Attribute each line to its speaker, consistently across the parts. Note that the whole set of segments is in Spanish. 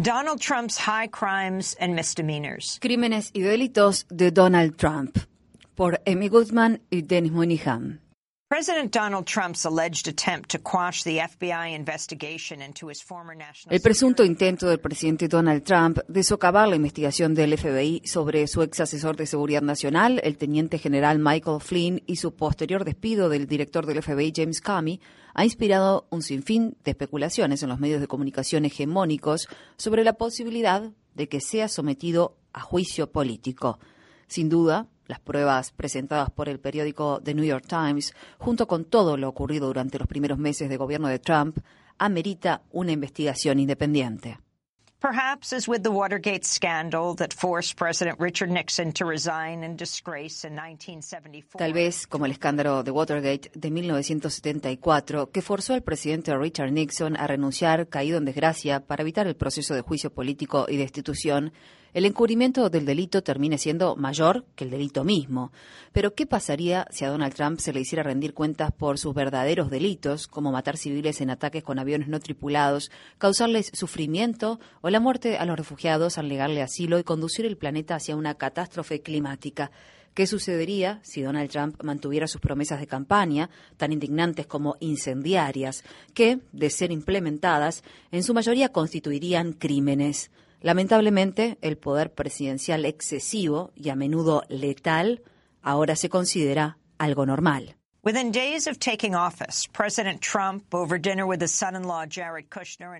Speaker 1: Donald Trump's high crimes and misdemeanors.
Speaker 2: Crímenes y delitos de Donald Trump por Amy Goodman y Dennis Moynihan. El presunto intento del presidente Donald Trump de socavar la investigación del FBI sobre su ex asesor de seguridad nacional, el teniente general Michael Flynn, y su posterior despido del director del FBI James Comey, ha inspirado un sinfín de especulaciones en los medios de comunicación hegemónicos sobre la posibilidad de que sea sometido a juicio político. Sin duda, las pruebas presentadas por el periódico The New York Times, junto con todo lo ocurrido durante los primeros meses de gobierno de Trump, amerita una investigación independiente.
Speaker 1: Perhaps as with the Watergate scandal that forced President Richard Nixon to resign in disgrace in 1974.
Speaker 2: Tal vez como el escándalo de Watergate de 1974, que forzó al presidente Richard Nixon a renunciar caído en desgracia para evitar el proceso de juicio político y destitución, el encubrimiento del delito termine siendo mayor que el delito mismo. Pero, ¿qué pasaría si a Donald Trump se le hiciera rendir cuentas por sus verdaderos delitos, como matar civiles en ataques con aviones no tripulados, causarles sufrimiento o la muerte a los refugiados al negarle asilo y conducir el planeta hacia una catástrofe climática? ¿Qué sucedería si Donald Trump mantuviera sus promesas de campaña, tan indignantes como incendiarias, que, de ser implementadas, en su mayoría constituirían crímenes? Lamentablemente, el poder presidencial excesivo y a menudo letal ahora se considera algo normal.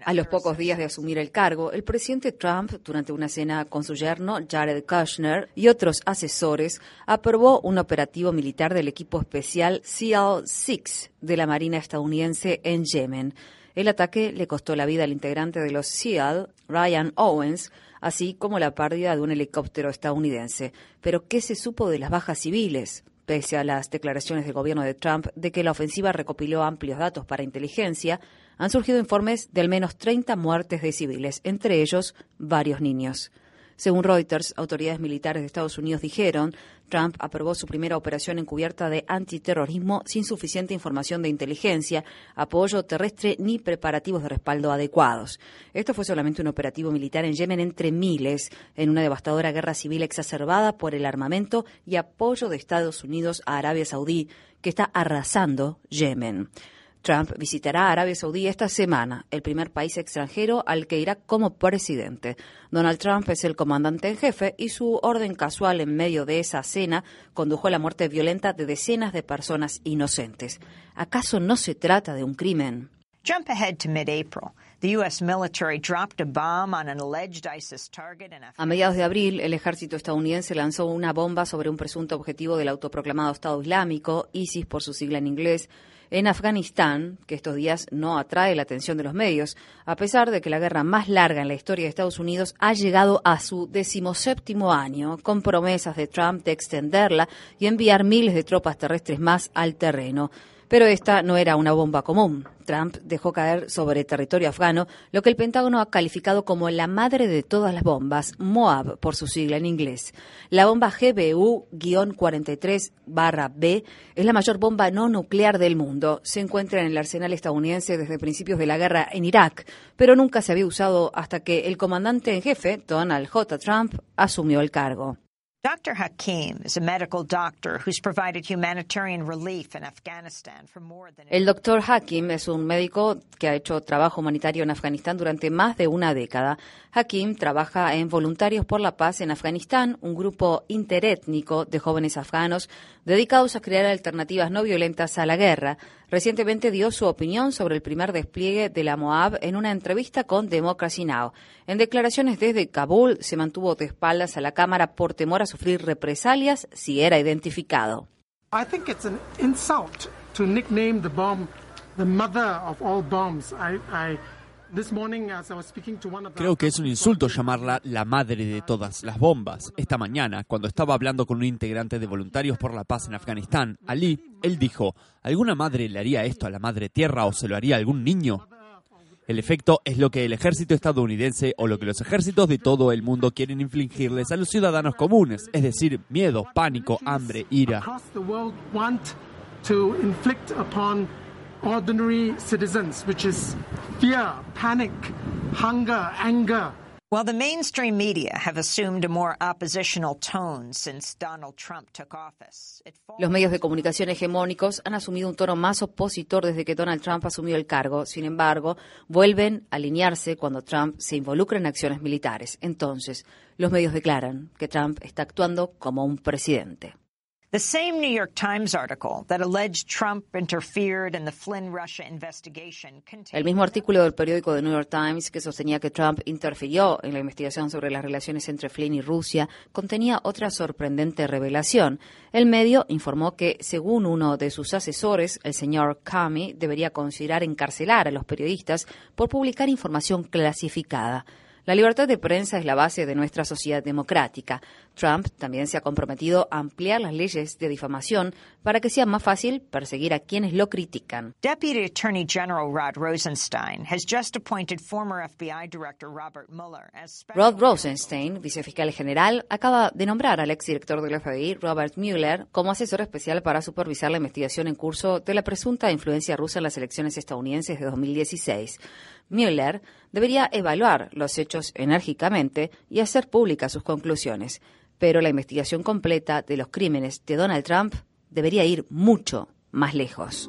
Speaker 2: A los pocos días de asumir el cargo, el presidente Trump, durante una cena con su yerno Jared Kushner y otros asesores, aprobó un operativo militar del equipo especial SEAL-6 de la Marina estadounidense en Yemen. El ataque le costó la vida al integrante de los SEAL, Ryan Owens, así como la pérdida de un helicóptero estadounidense. Pero, ¿qué se supo de las bajas civiles? Pese a las declaraciones del gobierno de Trump de que la ofensiva recopiló amplios datos para inteligencia, han surgido informes de al menos 30 muertes de civiles, entre ellos varios niños. Según Reuters, autoridades militares de Estados Unidos dijeron, Trump aprobó su primera operación encubierta de antiterrorismo sin suficiente información de inteligencia, apoyo terrestre ni preparativos de respaldo adecuados. Esto fue solamente un operativo militar en Yemen entre miles, en una devastadora guerra civil exacerbada por el armamento y apoyo de Estados Unidos a Arabia Saudí, que está arrasando Yemen. Trump visitará Arabia Saudí esta semana, el primer país extranjero al que irá como presidente. Donald Trump es el comandante en jefe y su orden casual en medio de esa cena condujo a la muerte violenta de decenas de personas inocentes. ¿Acaso no se trata de un crimen?
Speaker 1: Jump ahead to mid-April.
Speaker 2: A mediados de abril, el ejército estadounidense lanzó una bomba sobre un presunto objetivo del autoproclamado Estado Islámico, ISIS por su sigla en inglés, en Afganistán, que estos días no atrae la atención de los medios, a pesar de que la guerra más larga en la historia de Estados Unidos ha llegado a su decimoséptimo año, con promesas de Trump de extenderla y enviar miles de tropas terrestres más al terreno. Pero esta no era una bomba común. Trump dejó caer sobre territorio afgano lo que el Pentágono ha calificado como la madre de todas las bombas, MOAB por su sigla en inglés. La bomba GBU-43-B es la mayor bomba no nuclear del mundo. Se encuentra en el arsenal estadounidense desde principios de la guerra en Irak, pero nunca se había usado hasta que el comandante en jefe, Donald J. Trump, asumió el cargo.
Speaker 1: Dr. Hakim is a medical doctor who's provided humanitarian relief in Afghanistan for more than
Speaker 2: El doctor Hakim es un médico que ha hecho trabajo humanitario en Afganistán durante más de una década. Hakim trabaja en Voluntarios por la Paz en Afganistán, un grupo interétnico de jóvenes afganos dedicados a crear alternativas no violentas a la guerra. Recientemente dio su opinión sobre el primer despliegue de la MOAB en una entrevista con Democracy Now! En declaraciones desde Kabul se mantuvo de espaldas a la Cámara por temor a sufrir represalias si era identificado.
Speaker 3: I think it's an insult to nickname the bomb the mother of all bombs.
Speaker 4: Creo que es un insulto llamarla la madre de todas las bombas. Esta mañana, cuando estaba hablando con un integrante de Voluntarios por la Paz en Afganistán, Ali, él dijo, ¿alguna madre le haría esto a la madre tierra o se lo haría a algún niño? El efecto es lo que el ejército estadounidense o lo que los ejércitos de todo el mundo quieren infligirles a los ciudadanos comunes, es decir, miedo, pánico, hambre, ira.
Speaker 3: Ordinary citizens, which is fear, panic, hunger, anger,
Speaker 1: While the mainstream media have assumed a more oppositional tone since Donald Trump took office,
Speaker 2: Los medios de comunicación hegemónicos han asumido un tono más opositor desde que Donald Trump asumió el cargo. Sin embargo, vuelven a alinearse cuando Trump se involucra en acciones militares. Entonces, los medios declaran que Trump está actuando como un presidente.
Speaker 1: The same New York Times article that alleged Trump interfered in the Flynn Russia investigation
Speaker 2: El mismo artículo del periódico The New York Times que sostenía que Trump interfirió en la investigación sobre las relaciones entre Flynn y Rusia contenía otra sorprendente revelación. El medio informó que, según uno de sus asesores, el señor Comey debería considerar encarcelar a los periodistas por publicar información clasificada. La libertad de prensa es la base de nuestra sociedad democrática. Trump también se ha comprometido a ampliar las leyes de difamación para que sea más fácil perseguir a quienes lo critican.
Speaker 1: Deputy Attorney General Rod Rosenstein has just appointed former FBI Director Robert Mueller as
Speaker 2: Rod Rosenstein, vicefiscal general, acaba de nombrar al exdirector del FBI, Robert Mueller, como asesor especial para supervisar la investigación en curso de la presunta influencia rusa en las elecciones estadounidenses de 2016. Mueller debería evaluar los hechos enérgicamente y hacer públicas sus conclusiones, pero la investigación completa de los crímenes de Donald Trump debería ir mucho más lejos.